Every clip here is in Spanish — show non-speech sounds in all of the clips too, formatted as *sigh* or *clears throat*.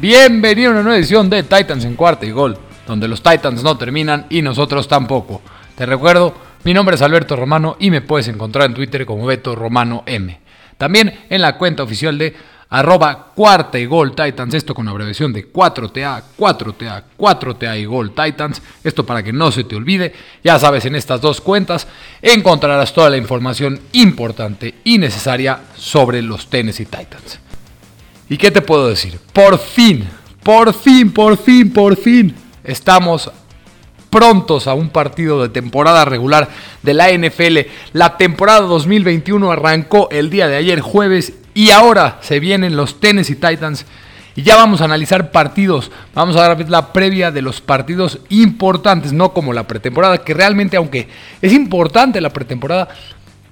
Bienvenido a una nueva edición de Titans en cuarta y gol, donde los Titans no terminan y nosotros tampoco. Te recuerdo, mi nombre es Alberto Romano y me puedes encontrar en Twitter como Beto Romano M. También en la cuenta oficial de arroba cuarta y gol Titans, esto con abreviación de 4TA, 4TA, 4TA y gol Titans, esto para que no se te olvide, ya sabes, en estas dos cuentas encontrarás toda la información importante y necesaria sobre los Tennessee Titans. ¿Y qué te puedo decir? Por fin, por fin, por fin, por fin, estamos prontos a un partido de temporada regular de la NFL. La temporada 2021 arrancó el día de ayer jueves y ahora se vienen los Tennessee Titans. Y ya vamos a analizar partidos. Vamos a dar la previa de los partidos importantes, no como la pretemporada, que realmente, aunque es importante la pretemporada,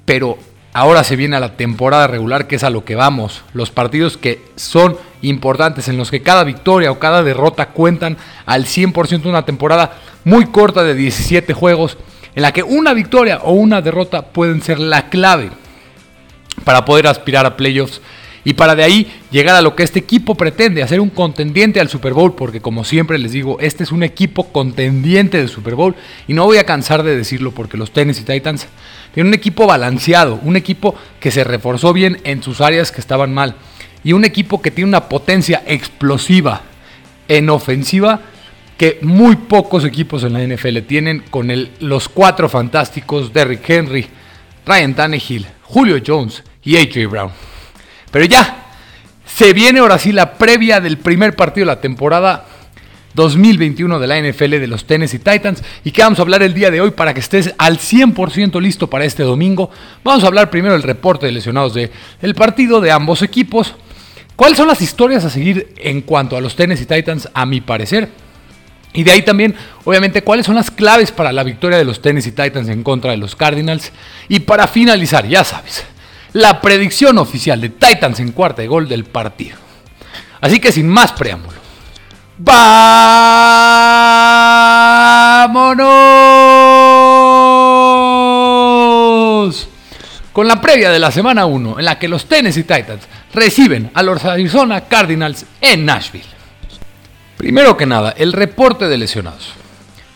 pero Ahora se viene a la temporada regular, que es a lo que vamos. Los partidos que son importantes, en los que cada victoria o cada derrota cuentan al 100% de una temporada muy corta de 17 juegos, en la que una victoria o una derrota pueden ser la clave para poder aspirar a playoffs y para de ahí llegar a lo que este equipo pretende, hacer un contendiente al Super Bowl, porque como siempre les digo, este es un equipo contendiente de Super Bowl y no voy a cansar de decirlo porque los Tennessee Titans tienen un equipo balanceado, un equipo que se reforzó bien en sus áreas que estaban mal y un equipo que tiene una potencia explosiva en ofensiva que muy pocos equipos en la NFL tienen con los cuatro fantásticos Derrick Henry, Ryan Tannehill, Julio Jones y AJ Brown. Pero ya, se viene ahora sí la previa del primer partido de la temporada 2021 de la NFL de los Tennessee Titans y que vamos a hablar el día de hoy para que estés al 100% listo para este domingo. Vamos a hablar primero del reporte de lesionados del el partido de ambos equipos. ¿Cuáles son las historias a seguir en cuanto a los Tennessee Titans a mi parecer? Y de ahí también, obviamente, cuáles son las claves para la victoria de los Tennessee Titans en contra de los Cardinals. Y para finalizar, ya sabes, la predicción oficial de Titans en cuarta de gol del partido. Así que sin más preámbulo, ¡vámonos! Con la previa de la semana 1 en la que los Tennessee Titans reciben a los Arizona Cardinals en Nashville. Primero que nada, el reporte de lesionados.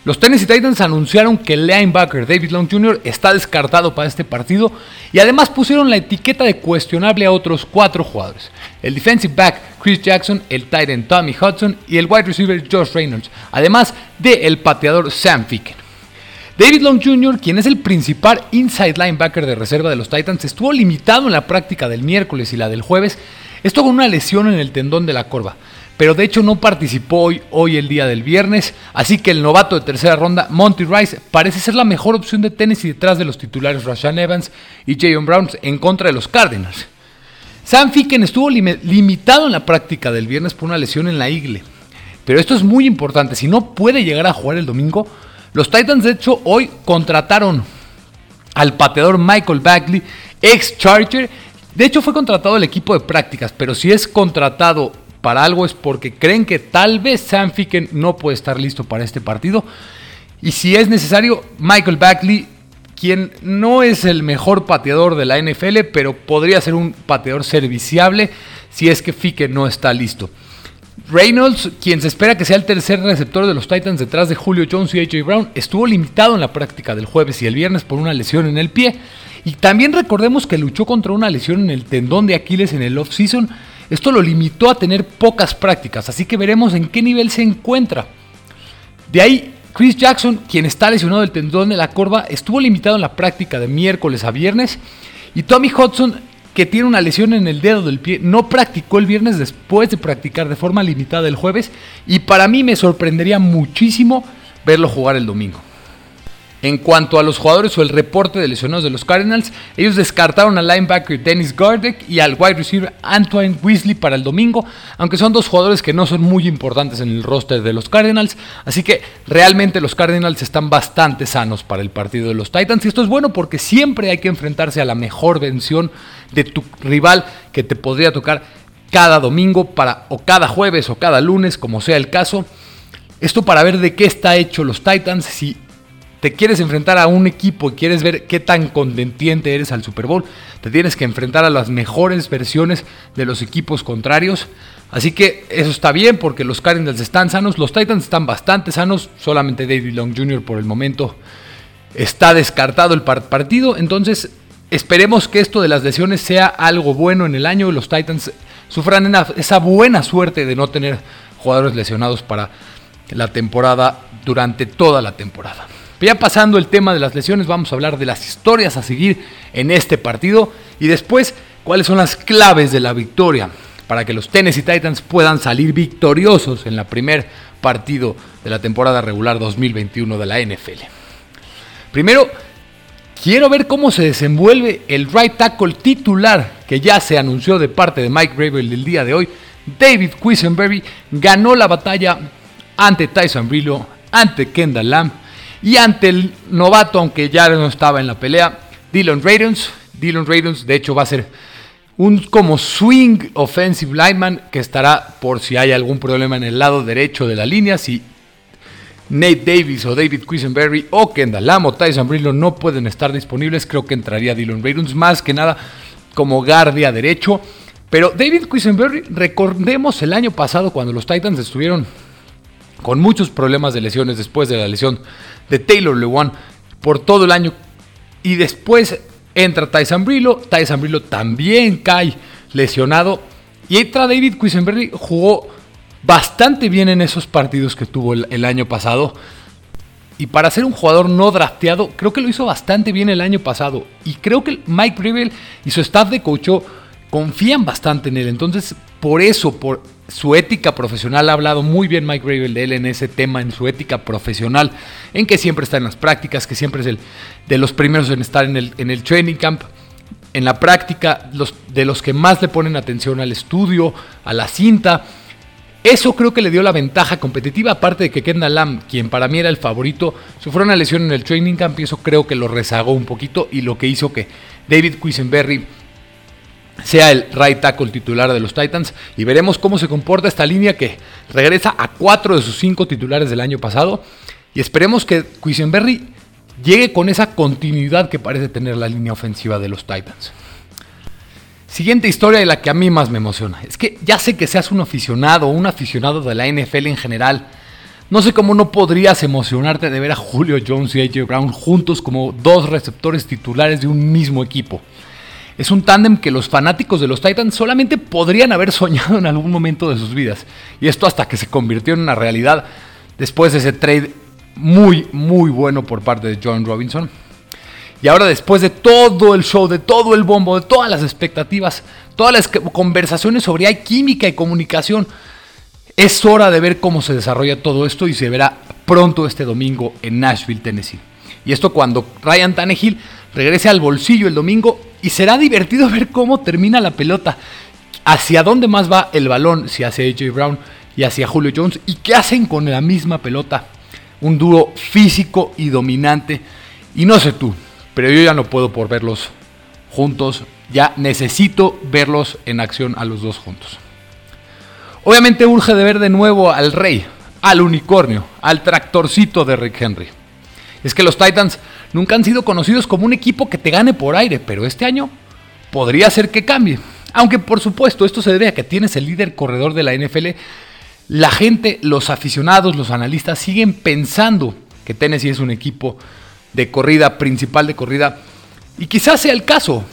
Los Tennessee Titans anunciaron que el linebacker David Long Jr. está descartado para este partido y además pusieron la etiqueta de cuestionable a otros cuatro jugadores. El defensive back Chris Jackson, el tight end Tommy Hudson y el wide receiver Josh Reynolds, además de el pateador Sam Ficken. David Long Jr., quien es el principal inside linebacker de reserva de los Titans, estuvo limitado en la práctica del miércoles y la del jueves, esto con una lesión en el tendón de la corva pero de hecho no participó hoy, hoy el día del viernes, así que el novato de tercera ronda, Monty Rice, parece ser la mejor opción de y detrás de los titulares Rashan Evans y Jayon Brown en contra de los Cardinals. Sam Ficken estuvo limitado en la práctica del viernes por una lesión en la igle, pero esto es muy importante, si no puede llegar a jugar el domingo, los Titans de hecho hoy contrataron al pateador Michael Bagley, ex Charger, de hecho fue contratado el equipo de prácticas, pero si es contratado para algo es porque creen que tal vez Sam Ficken no puede estar listo para este partido. Y si es necesario, Michael Backley, quien no es el mejor pateador de la NFL, pero podría ser un pateador serviciable si es que Ficken no está listo. Reynolds, quien se espera que sea el tercer receptor de los Titans detrás de Julio Jones y AJ Brown, estuvo limitado en la práctica del jueves y el viernes por una lesión en el pie. Y también recordemos que luchó contra una lesión en el tendón de Aquiles en el off-season esto lo limitó a tener pocas prácticas, así que veremos en qué nivel se encuentra. De ahí, Chris Jackson, quien está lesionado del tendón de la corva, estuvo limitado en la práctica de miércoles a viernes. Y Tommy Hudson, que tiene una lesión en el dedo del pie, no practicó el viernes después de practicar de forma limitada el jueves. Y para mí me sorprendería muchísimo verlo jugar el domingo. En cuanto a los jugadores o el reporte de lesionados de los Cardinals, ellos descartaron al linebacker Dennis Gardeck y al wide receiver Antoine Weasley para el domingo, aunque son dos jugadores que no son muy importantes en el roster de los Cardinals, así que realmente los Cardinals están bastante sanos para el partido de los Titans y esto es bueno porque siempre hay que enfrentarse a la mejor versión de tu rival que te podría tocar cada domingo para o cada jueves o cada lunes, como sea el caso. Esto para ver de qué está hecho los Titans, si te quieres enfrentar a un equipo y quieres ver qué tan contendiente eres al Super Bowl, te tienes que enfrentar a las mejores versiones de los equipos contrarios. Así que eso está bien porque los Cardinals están sanos, los Titans están bastante sanos, solamente David Long Jr. por el momento está descartado el partido, entonces esperemos que esto de las lesiones sea algo bueno en el año y los Titans sufran esa buena suerte de no tener jugadores lesionados para la temporada durante toda la temporada. Ya pasando el tema de las lesiones, vamos a hablar de las historias a seguir en este partido y después cuáles son las claves de la victoria para que los Tennessee Titans puedan salir victoriosos en el primer partido de la temporada regular 2021 de la NFL. Primero, quiero ver cómo se desenvuelve el right tackle titular que ya se anunció de parte de Mike Gravel el día de hoy. David Quisenberry ganó la batalla ante Tyson Brillo, ante Kendall Lamb y ante el novato, aunque ya no estaba en la pelea, Dylan Radons. Dylan Radons, de hecho, va a ser un como swing offensive lineman que estará por si hay algún problema en el lado derecho de la línea, si Nate Davis o David Quisenberry o Kendall Lam o Tyson Brillo no pueden estar disponibles, creo que entraría Dylan Raidens más que nada como guardia derecho. Pero David Quisenberry, recordemos el año pasado cuando los Titans estuvieron con muchos problemas de lesiones después de la lesión de Taylor Lewan por todo el año y después Entra Tyson Brillo, Tyson Brillo también cae lesionado. Y entra David Quisenberry, jugó bastante bien en esos partidos que tuvo el, año pasado. Y para ser un jugador no drafteado, creo que lo hizo bastante bien el año pasado. Y creo que Mike Rivel y su staff de coach confían bastante en él. Entonces, por eso, por su ética profesional, ha hablado muy bien Mike Gravel de él en ese tema, en su ética profesional, en que siempre está en las prácticas, que siempre es el de los primeros en estar en el, en el training camp, en la práctica, los, de los que más le ponen atención al estudio, a la cinta. Eso creo que le dio la ventaja competitiva, aparte de que Kendall Lamb, quien para mí era el favorito, sufrió una lesión en el training camp y eso creo que lo rezagó un poquito y lo que hizo que David Quisenberry sea el right tackle titular de los Titans y veremos cómo se comporta esta línea que regresa a cuatro de sus cinco titulares del año pasado y esperemos que Quisenberry llegue con esa continuidad que parece tener la línea ofensiva de los Titans. Siguiente historia y la que a mí más me emociona. Es que ya sé que seas un aficionado o un aficionado de la NFL en general. No sé cómo no podrías emocionarte de ver a Julio Jones y AJ Brown juntos como dos receptores titulares de un mismo equipo. Es un tándem que los fanáticos de los Titans solamente podrían haber soñado en algún momento de sus vidas. Y esto hasta que se convirtió en una realidad después de ese trade muy, muy bueno por parte de John Robinson. Y ahora después de todo el show, de todo el bombo, de todas las expectativas, todas las conversaciones sobre hay química y comunicación, es hora de ver cómo se desarrolla todo esto y se verá pronto este domingo en Nashville, Tennessee. Y esto cuando Ryan Tannehill regrese al bolsillo el domingo y será divertido ver cómo termina la pelota, hacia dónde más va el balón, si hacia AJ Brown y hacia Julio Jones, y qué hacen con la misma pelota. Un dúo físico y dominante. Y no sé tú, pero yo ya no puedo por verlos juntos. Ya necesito verlos en acción a los dos juntos. Obviamente urge de ver de nuevo al rey, al unicornio, al tractorcito de Rick Henry. Es que los Titans nunca han sido conocidos como un equipo que te gane por aire, pero este año podría ser que cambie. Aunque por supuesto esto se debe a que tienes el líder corredor de la NFL, la gente, los aficionados, los analistas siguen pensando que Tennessee es un equipo de corrida, principal de corrida, y quizás sea el caso,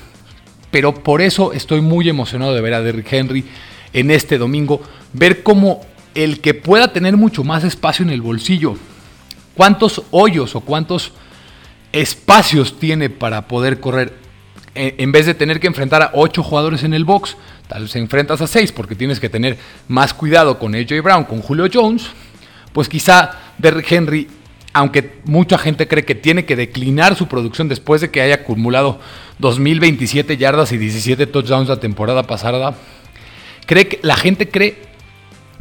pero por eso estoy muy emocionado de ver a Derrick Henry en este domingo, ver cómo el que pueda tener mucho más espacio en el bolsillo, cuántos hoyos o cuántos espacios tiene para poder correr. E, en vez de tener que enfrentar a 8 jugadores en el box, tal vez enfrentas a 6 porque tienes que tener más cuidado con AJ Brown, con Julio Jones, pues quizá Derrick Henry, aunque mucha gente cree que tiene que declinar su producción después de que haya acumulado 2027 yardas y 17 touchdowns la temporada pasada, cree que la gente cree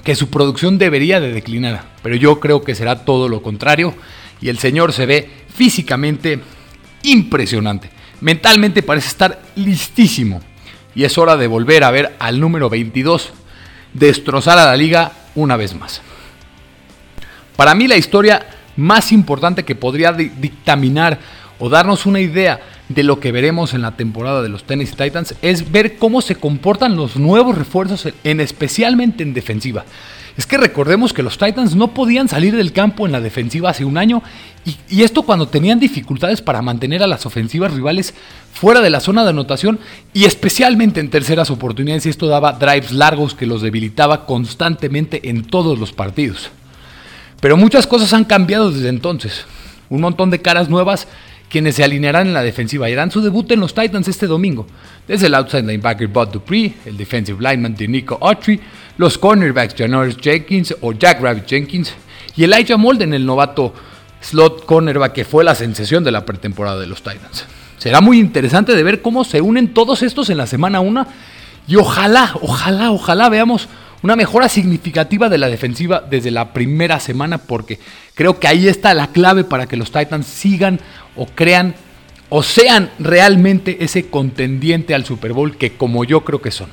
que su producción debería de declinar, pero yo creo que será todo lo contrario y el señor se ve físicamente impresionante. Mentalmente parece estar listísimo y es hora de volver a ver al número 22 destrozar a la liga una vez más. Para mí la historia más importante que podría dictaminar o darnos una idea de lo que veremos en la temporada de los Tennessee Titans es ver cómo se comportan los nuevos refuerzos, en, especialmente en defensiva. Es que recordemos que los Titans no podían salir del campo en la defensiva hace un año y, y, esto cuando tenían dificultades para mantener a las ofensivas rivales fuera de la zona de anotación y especialmente en terceras oportunidades y esto daba drives largos que los debilitaba constantemente en todos los partidos. Pero muchas cosas han cambiado desde entonces. Un montón de caras nuevas quienes se alinearán en la defensiva y harán su debut en los Titans este domingo. Desde el outside linebacker Bud Dupree, el defensive lineman de Nico Autry, los cornerbacks Janoris Jenkins o Jack Rabbit Jenkins y Elijah Molden, el novato slot cornerback que fue la sensación de la pretemporada de los Titans. Será muy interesante de ver cómo se unen todos estos en la semana 1 y ojalá, ojalá, ojalá veamos una mejora significativa de la defensiva desde la primera semana porque creo que ahí está la clave para que los Titans sigan o crean o sean realmente ese contendiente al Super Bowl que como yo creo que son.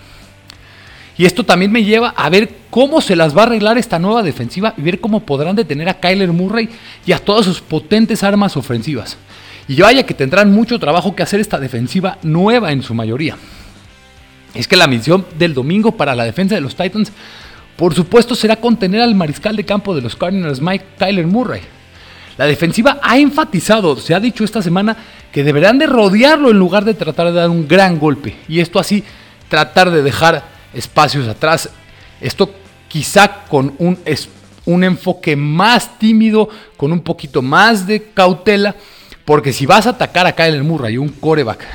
Y esto también me lleva a ver cómo se las va a arreglar esta nueva defensiva y ver cómo podrán detener a Kyler Murray y a todas sus potentes armas ofensivas. Y vaya que tendrán mucho trabajo que hacer esta defensiva nueva en su mayoría. Es que la misión del domingo para la defensa de los Titans, por supuesto, será contener al mariscal de campo de los Cardinals, Mike Kyler Murray. La defensiva ha enfatizado, se ha dicho esta semana, que deberán de rodearlo en lugar de tratar de dar un gran golpe. Y esto así, tratar de dejar espacios atrás. Esto quizá con un, un enfoque más tímido, con un poquito más de cautela. Porque si vas a atacar a Kyler Murray, un coreback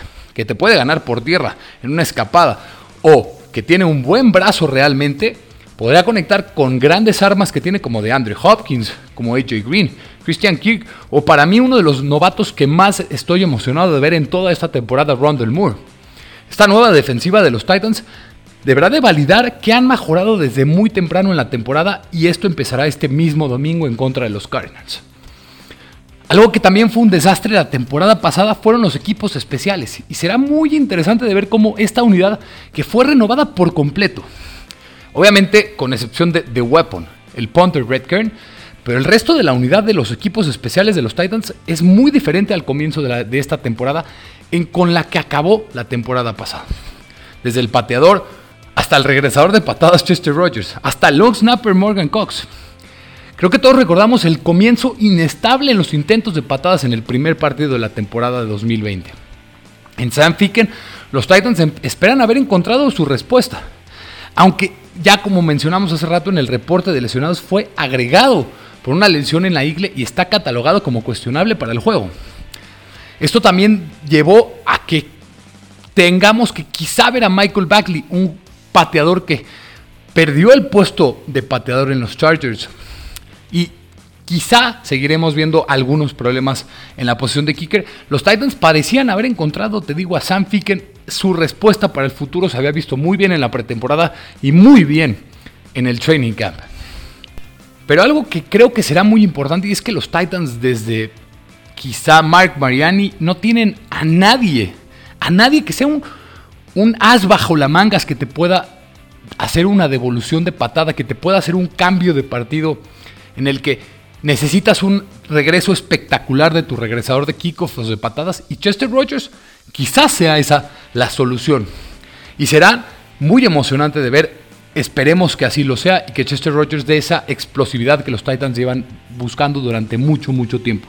que te puede ganar por tierra en una escapada, o que tiene un buen brazo realmente, podría conectar con grandes armas que tiene como de Andrew Hopkins, como AJ Green, Christian Kirk, o para mí uno de los novatos que más estoy emocionado de ver en toda esta temporada, Rondell Moore. Esta nueva defensiva de los Titans deberá de validar que han mejorado desde muy temprano en la temporada y esto empezará este mismo domingo en contra de los Cardinals. Algo que también fue un desastre la temporada pasada fueron los equipos especiales y será muy interesante de ver cómo esta unidad que fue renovada por completo Obviamente, con excepción de The Weapon, el punter Red Kern, pero el resto de la unidad de los equipos especiales de los Titans es muy diferente al comienzo de, esta temporada en, con la que acabó la temporada pasada. Desde el pateador hasta el regresador de patadas Chester Rogers, hasta el long snapper Morgan Cox. Creo que todos recordamos el comienzo inestable en los intentos de patadas en el primer partido de la temporada de 2020. En San Ficken, los Titans em, esperan haber encontrado su respuesta. Aunque ya como mencionamos hace rato en el reporte de lesionados, fue agregado por una lesión en la igle y está catalogado como cuestionable para el juego. Esto también llevó a que tengamos que quizá ver a Michael Bagley, un pateador que perdió el puesto de pateador en los Chargers. Y Quizá seguiremos viendo algunos problemas en la posición de kicker. Los Titans parecían haber encontrado, te digo, a Sam Ficken. Su respuesta para el futuro se había visto muy bien en la pretemporada y muy bien en el training camp. Pero algo que creo que será muy importante y es que los Titans desde quizá Mark Mariani no tienen a nadie, a nadie que sea un, un as bajo la mangas que te pueda hacer una devolución de patada, que te pueda hacer un cambio de partido en el que necesitas un regreso espectacular de tu regresador de kickoffs de patadas y Chester Rogers quizás sea esa la solución. Y será muy emocionante de ver, esperemos que así lo sea y que Chester Rogers dé esa explosividad que los Titans llevan buscando durante mucho, mucho tiempo.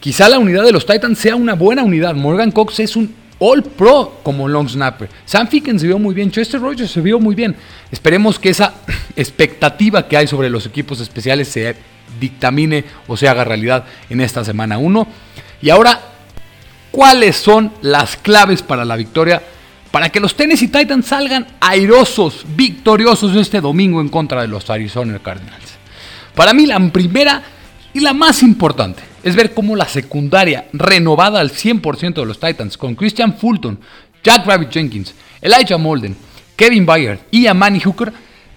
Quizá la unidad de los Titans sea una buena unidad. Morgan Cox es un All Pro como long snapper. Sam Ficken se vio muy bien, Chester Rogers se vio muy bien. Esperemos que esa *clears throat* expectativa que hay sobre los equipos especiales se dictamine o se haga realidad en esta semana 1. Y ahora, ¿cuáles son las claves para la victoria? Para que los Tennessee Titans salgan airosos, victoriosos este domingo en contra de los Arizona Cardinals. Para mí la primera y la más importante es ver cómo la secundaria renovada al 100% de los Titans con Christian Fulton, Jack Rabbit Jenkins, Elijah Molden, Kevin Byard y Amani Hooker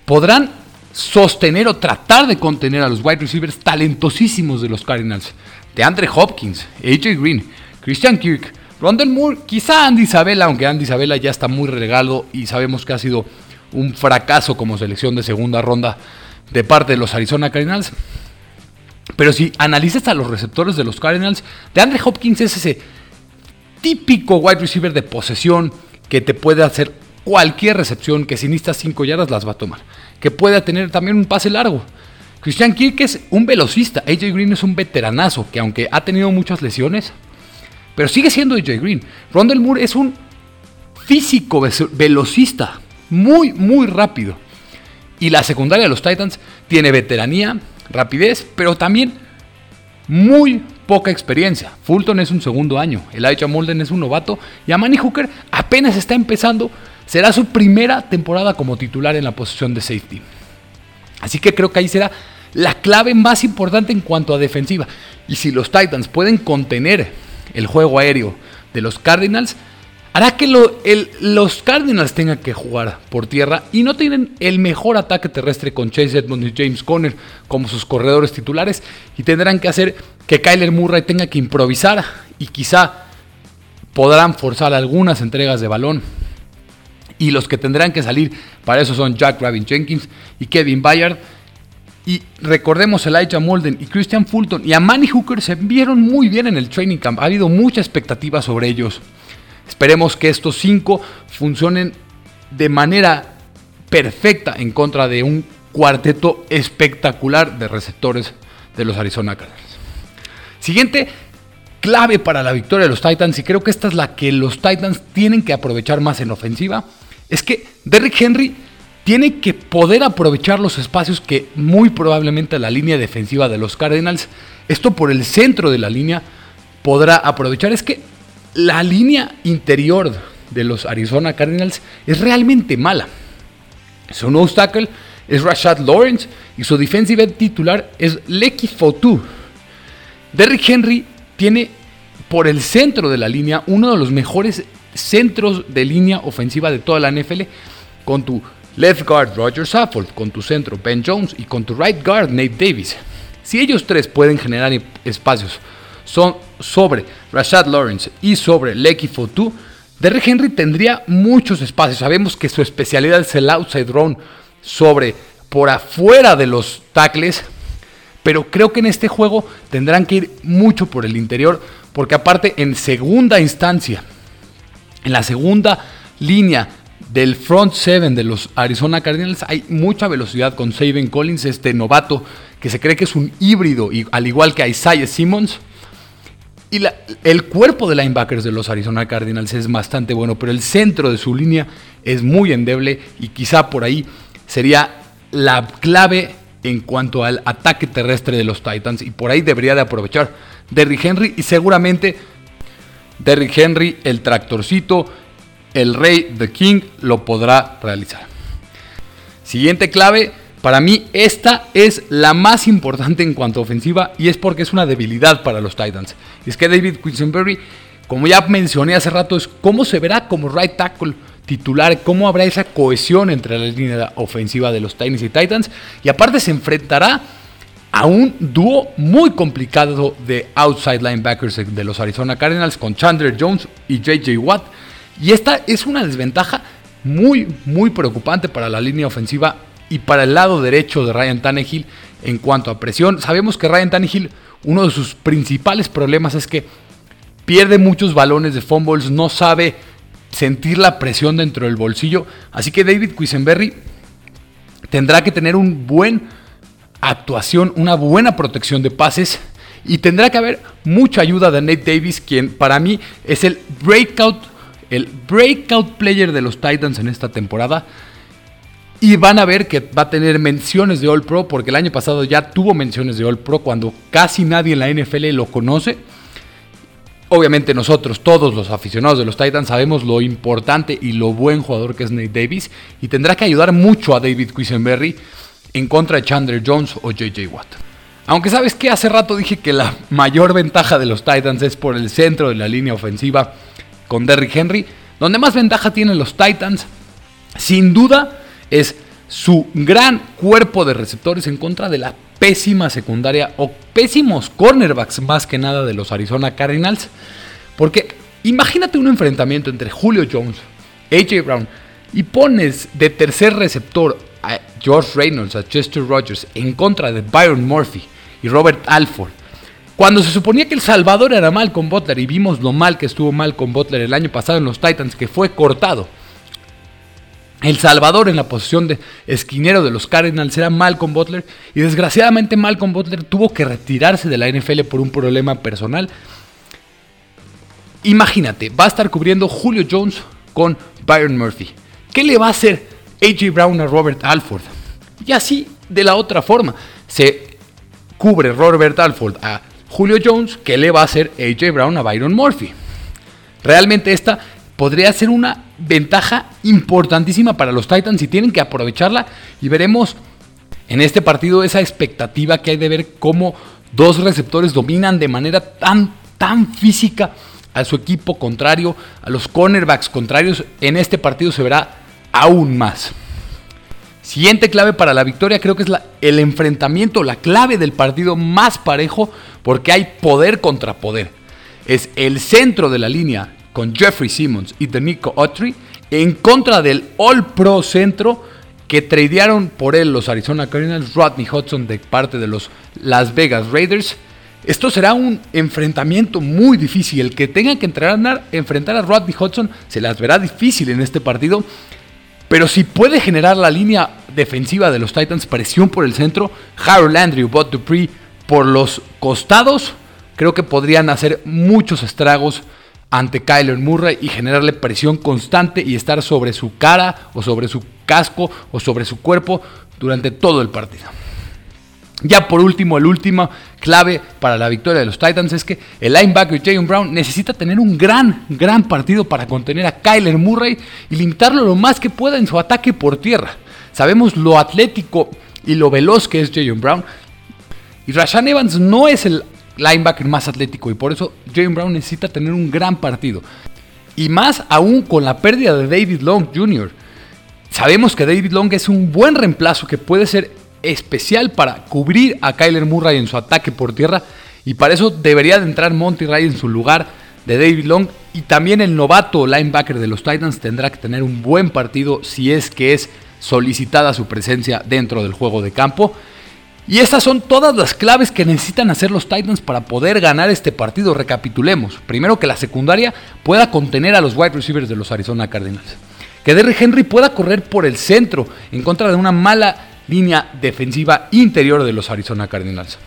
podrán sostener o tratar de contener a los wide receivers talentosísimos de los Cardinals. De Andre Hopkins, AJ Green, Christian Kirk, Rondell Moore, quizá Andy Isabella, aunque Andy Isabella ya está muy relegado y sabemos que ha sido un fracaso como selección de segunda ronda de parte de los Arizona Cardinals. Pero si analizas a los receptores de los Cardinals, de Andre Hopkins es ese típico wide receiver de posesión que te puede hacer cualquier recepción, que si necesitas 5 yardas las va a tomar. Que pueda tener también un pase largo. Christian Kirk es un velocista. AJ Green es un veteranazo que aunque ha tenido muchas lesiones, pero sigue siendo AJ Green. Rondell Moore es un físico velocista, muy, muy rápido. Y la secundaria de los Titans tiene veteranía, rapidez, pero también muy poca experiencia. Fulton es un segundo año, Elijah Molden es un novato y Amani Hooker apenas está empezando. Será su primera temporada como titular en la posición de safety. Así que creo que ahí será la clave más importante en cuanto a defensiva. Y si los Titans pueden contener el juego aéreo de los Cardinals, hará que los Cardinals tengan que jugar por tierra y no tienen el mejor ataque terrestre con Chase Edmonds y James Conner como sus corredores titulares y tendrán que hacer que Kyler Murray tenga que improvisar y quizá podrán forzar algunas entregas de balón. Y los que tendrán que salir para eso son Jack Rabin Jenkins y Kevin Bayard. Y recordemos Elijah Molden y Christian Fulton y a Manny Hooker se vieron muy bien en el training camp. Ha habido mucha expectativa sobre ellos. Esperemos que estos cinco funcionen de manera perfecta en contra de un cuarteto espectacular de receptores de los Arizona Cardinals. Siguiente clave para la victoria de los Titans, y creo que esta es la que los Titans tienen que aprovechar más en ofensiva, es que Derrick Henry tiene que poder aprovechar los espacios que muy probablemente la línea defensiva de los Cardinals, esto por el centro de la línea, podrá aprovechar. Es que la línea interior de los Arizona Cardinals es realmente mala. Su nose tackle es Rashad Lawrence y su defensive titular es Lecky Fotu. Derrick Henry tiene por el centro de la línea uno de los mejores centros de línea ofensiva de toda la NFL con tu left guard Roger Saffold, con tu centro Ben Jones y con tu right guard Nate Davis. Si ellos tres pueden generar espacios son sobre Rashad Lawrence y sobre Lecky Fotu, Derrick Henry tendría muchos espacios. Sabemos que su especialidad es el outside run sobre por afuera de los tackles, pero creo que en este juego tendrán que ir mucho por el interior, porque aparte en segunda instancia, en la segunda línea del front seven de los Arizona Cardinals hay mucha velocidad con Saban Collins, este novato que se cree que es un híbrido, al igual que Isaiah Simmons. Y el cuerpo de linebackers de los Arizona Cardinals es bastante bueno, pero el centro de su línea es muy endeble y quizá por ahí sería la clave en cuanto al ataque terrestre de los Titans y por ahí debería de aprovechar Derrick Henry y seguramente Derrick Henry, el tractorcito, el rey, The King, lo podrá realizar. Siguiente clave, para mí esta es la más importante en cuanto a ofensiva y es porque es una debilidad para los Titans. es que David Quisenberry, como ya mencioné hace rato, es cómo se verá como right tackle titular, cómo habrá esa cohesión entre la línea ofensiva de los Titans y Titans. Y aparte se enfrentará a un dúo muy complicado de outside linebackers de los Arizona Cardinals con Chandler Jones y JJ Watt. Y esta es una desventaja muy, muy preocupante para la línea ofensiva y para el lado derecho de Ryan Tannehill en cuanto a presión. Sabemos que Ryan Tannehill, uno de sus principales problemas es que pierde muchos balones de fumbles, no sabe sentir la presión dentro del bolsillo. Así que David Quisenberry tendrá que tener un buen actuación, una buena protección de pases. Y tendrá que haber mucha ayuda de Nate Davis, quien para mí es el breakout, el breakout player de los Titans en esta temporada. Y van a ver que va a tener menciones de All Pro, porque el año pasado ya tuvo menciones de All Pro cuando casi nadie en la NFL lo conoce. Obviamente nosotros, todos los aficionados de los Titans, sabemos lo importante y lo buen jugador que es Nate Davis y tendrá que ayudar mucho a David Quisenberry en contra de Chandler Jones o JJ Watt. Aunque sabes que hace rato dije que la mayor ventaja de los Titans es por el centro de la línea ofensiva con Derrick Henry, donde más ventaja tienen los Titans, sin duda es su gran cuerpo de receptores en contra de la pésima secundaria o pésimos cornerbacks más que nada de los Arizona Cardinals. Porque imagínate un enfrentamiento entre Julio Jones, AJ Brown y pones de tercer receptor a George Reynolds, a Chester Rogers en contra de Byron Murphy y Robert Alford. Cuando se suponía que El Salvador era mal con Butler y vimos lo mal que estuvo mal con Butler el año pasado en los Titans, que fue cortado. El Salvador en la posición de esquinero de los Cardinals era Malcolm Butler y desgraciadamente Malcolm Butler tuvo que retirarse de la NFL por un problema personal. Imagínate, va a estar cubriendo Julio Jones con Byron Murphy. ¿Qué le va a hacer AJ Brown a Robert Alford? Y así, de la otra forma, se cubre Robert Alford a Julio Jones, ¿qué le va a hacer AJ Brown a Byron Murphy? Realmente esta podría ser una ventaja importantísima para los Titans y tienen que aprovecharla y veremos en este partido esa expectativa que hay de ver cómo dos receptores dominan de manera tan, tan física a su equipo contrario, a los cornerbacks contrarios. En este partido se verá aún más. Siguiente clave para la victoria creo que es el enfrentamiento, la clave del partido más parejo porque hay poder contra poder. Es el centro de la línea con Jeffrey Simmons y Denico Autry en contra del All Pro centro que tradearon por él los Arizona Cardinals, Rodney Hudson de parte de los Las Vegas Raiders. Esto será un enfrentamiento muy difícil. El que tenga que entrenar, enfrentar a Rodney Hudson se las verá difícil en este partido. Pero si puede generar la línea defensiva de los Titans presión por el centro, Harold Landry, Bot Dupree por los costados, creo que podrían hacer muchos estragos ante Kyler Murray y generarle presión constante y estar sobre su cara o sobre su casco o sobre su cuerpo durante todo el partido. Ya por último, el último clave para la victoria de los Titans es que el linebacker Jayon Brown necesita tener un gran, gran partido para contener a Kyler Murray y limitarlo lo más que pueda en su ataque por tierra. Sabemos lo atlético y lo veloz que es Jayon Brown. Y Rashan Evans no es el linebacker más atlético y por eso Jalen Brown necesita tener un gran partido. Y más aún con la pérdida de David Long Jr. Sabemos que David Long es un buen reemplazo que puede ser especial para cubrir a Kyler Murray en su ataque por tierra y para eso debería de entrar Monty Ray en su lugar de David Long y también el novato linebacker de los Titans tendrá que tener un buen partido si es que es solicitada su presencia dentro del juego de campo. Y estas son todas las claves que necesitan hacer los Titans para poder ganar este partido. Recapitulemos. Primero que la secundaria pueda contener a los wide receivers de los Arizona Cardinals. Que Derrick Henry pueda correr por el centro en contra de una mala línea defensiva interior de los Arizona Cardinals.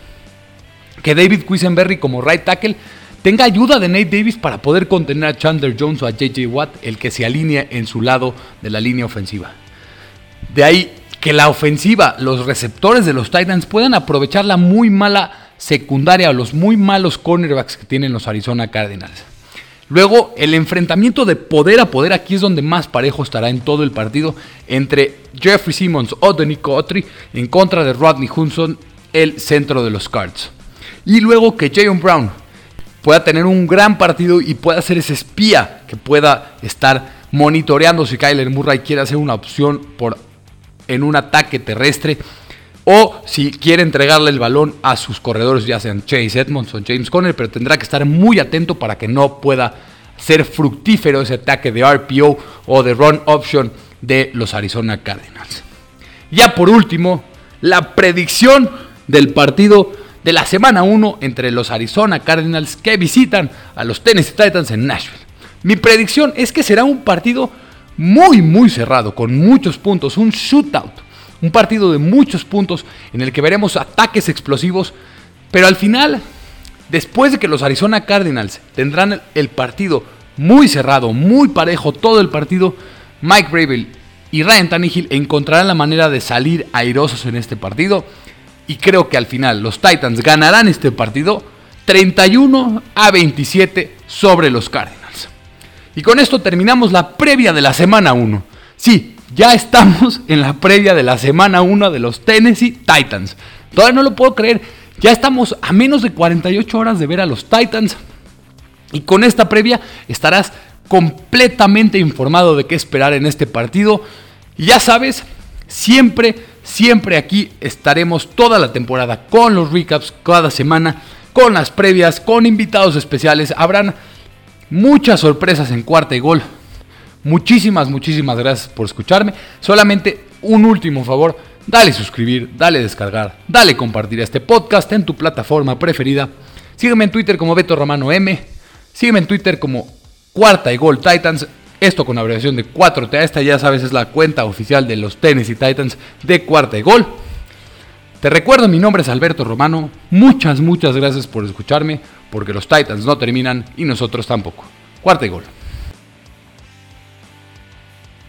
Que David Quisenberry como right tackle tenga ayuda de Nate Davis para poder contener a Chandler Jones o a JJ Watt, el que se alinea en su lado de la línea ofensiva. De ahí que la ofensiva, los receptores de los Titans puedan aprovechar la muy mala secundaria o los muy malos cornerbacks que tienen los Arizona Cardinals. Luego, el enfrentamiento de poder a poder, aquí es donde más parejo estará en todo el partido, entre Jeffrey Simmons o Denico Autry en contra de Rodney Hudson, el centro de los Cards. Y luego que Jayon Brown pueda tener un gran partido y pueda ser ese espía que pueda estar monitoreando si Kyler Murray quiere hacer una opción por en un ataque terrestre o si quiere entregarle el balón a sus corredores, ya sean Chase Edmonds o James Conner, pero tendrá que estar muy atento para que no pueda ser fructífero ese ataque de RPO o de run option de los Arizona Cardinals. Ya por último, la predicción del partido de la semana 1 entre los Arizona Cardinals que visitan a los Tennessee Titans en Nashville. Mi predicción es que será un partido muy, muy cerrado, con muchos puntos, un shootout, un partido de muchos puntos en el que veremos ataques explosivos, pero al final, después de que los Arizona Cardinals tendrán el partido muy cerrado, muy parejo todo el partido, Mike Rabel y Ryan Tannehill encontrarán la manera de salir airosos en este partido y creo que al final los Titans ganarán este partido 31 a 27 sobre los Cardinals. Y con esto terminamos la previa de la semana 1. Sí, ya estamos *laughs* en la previa de la semana 1 de los Tennessee Titans. Todavía no lo puedo creer. Ya estamos a menos de 48 horas de ver a los Titans. Y con esta previa estarás completamente informado de qué esperar en este partido. Y ya sabes, siempre, siempre aquí estaremos toda la temporada con los recaps cada semana, con las previas, con invitados especiales. Habrán Muchas sorpresas en cuarta y gol. Muchísimas, muchísimas gracias por escucharme. Solamente un último favor. dale suscribir, dale descargar, dale compartir este podcast en tu plataforma preferida. Sígueme en Twitter como Beto Romano M. Sígueme en Twitter como Cuarta y Gol Titans. Esto con abreviación de 4T. Esta ya sabes es la cuenta oficial de los Tennessee Titans de Cuarta y Gol. Te recuerdo, mi nombre es Alberto Romano. Muchas, muchas gracias por escucharme, porque los Titans no terminan y nosotros tampoco. Cuarta y Gol.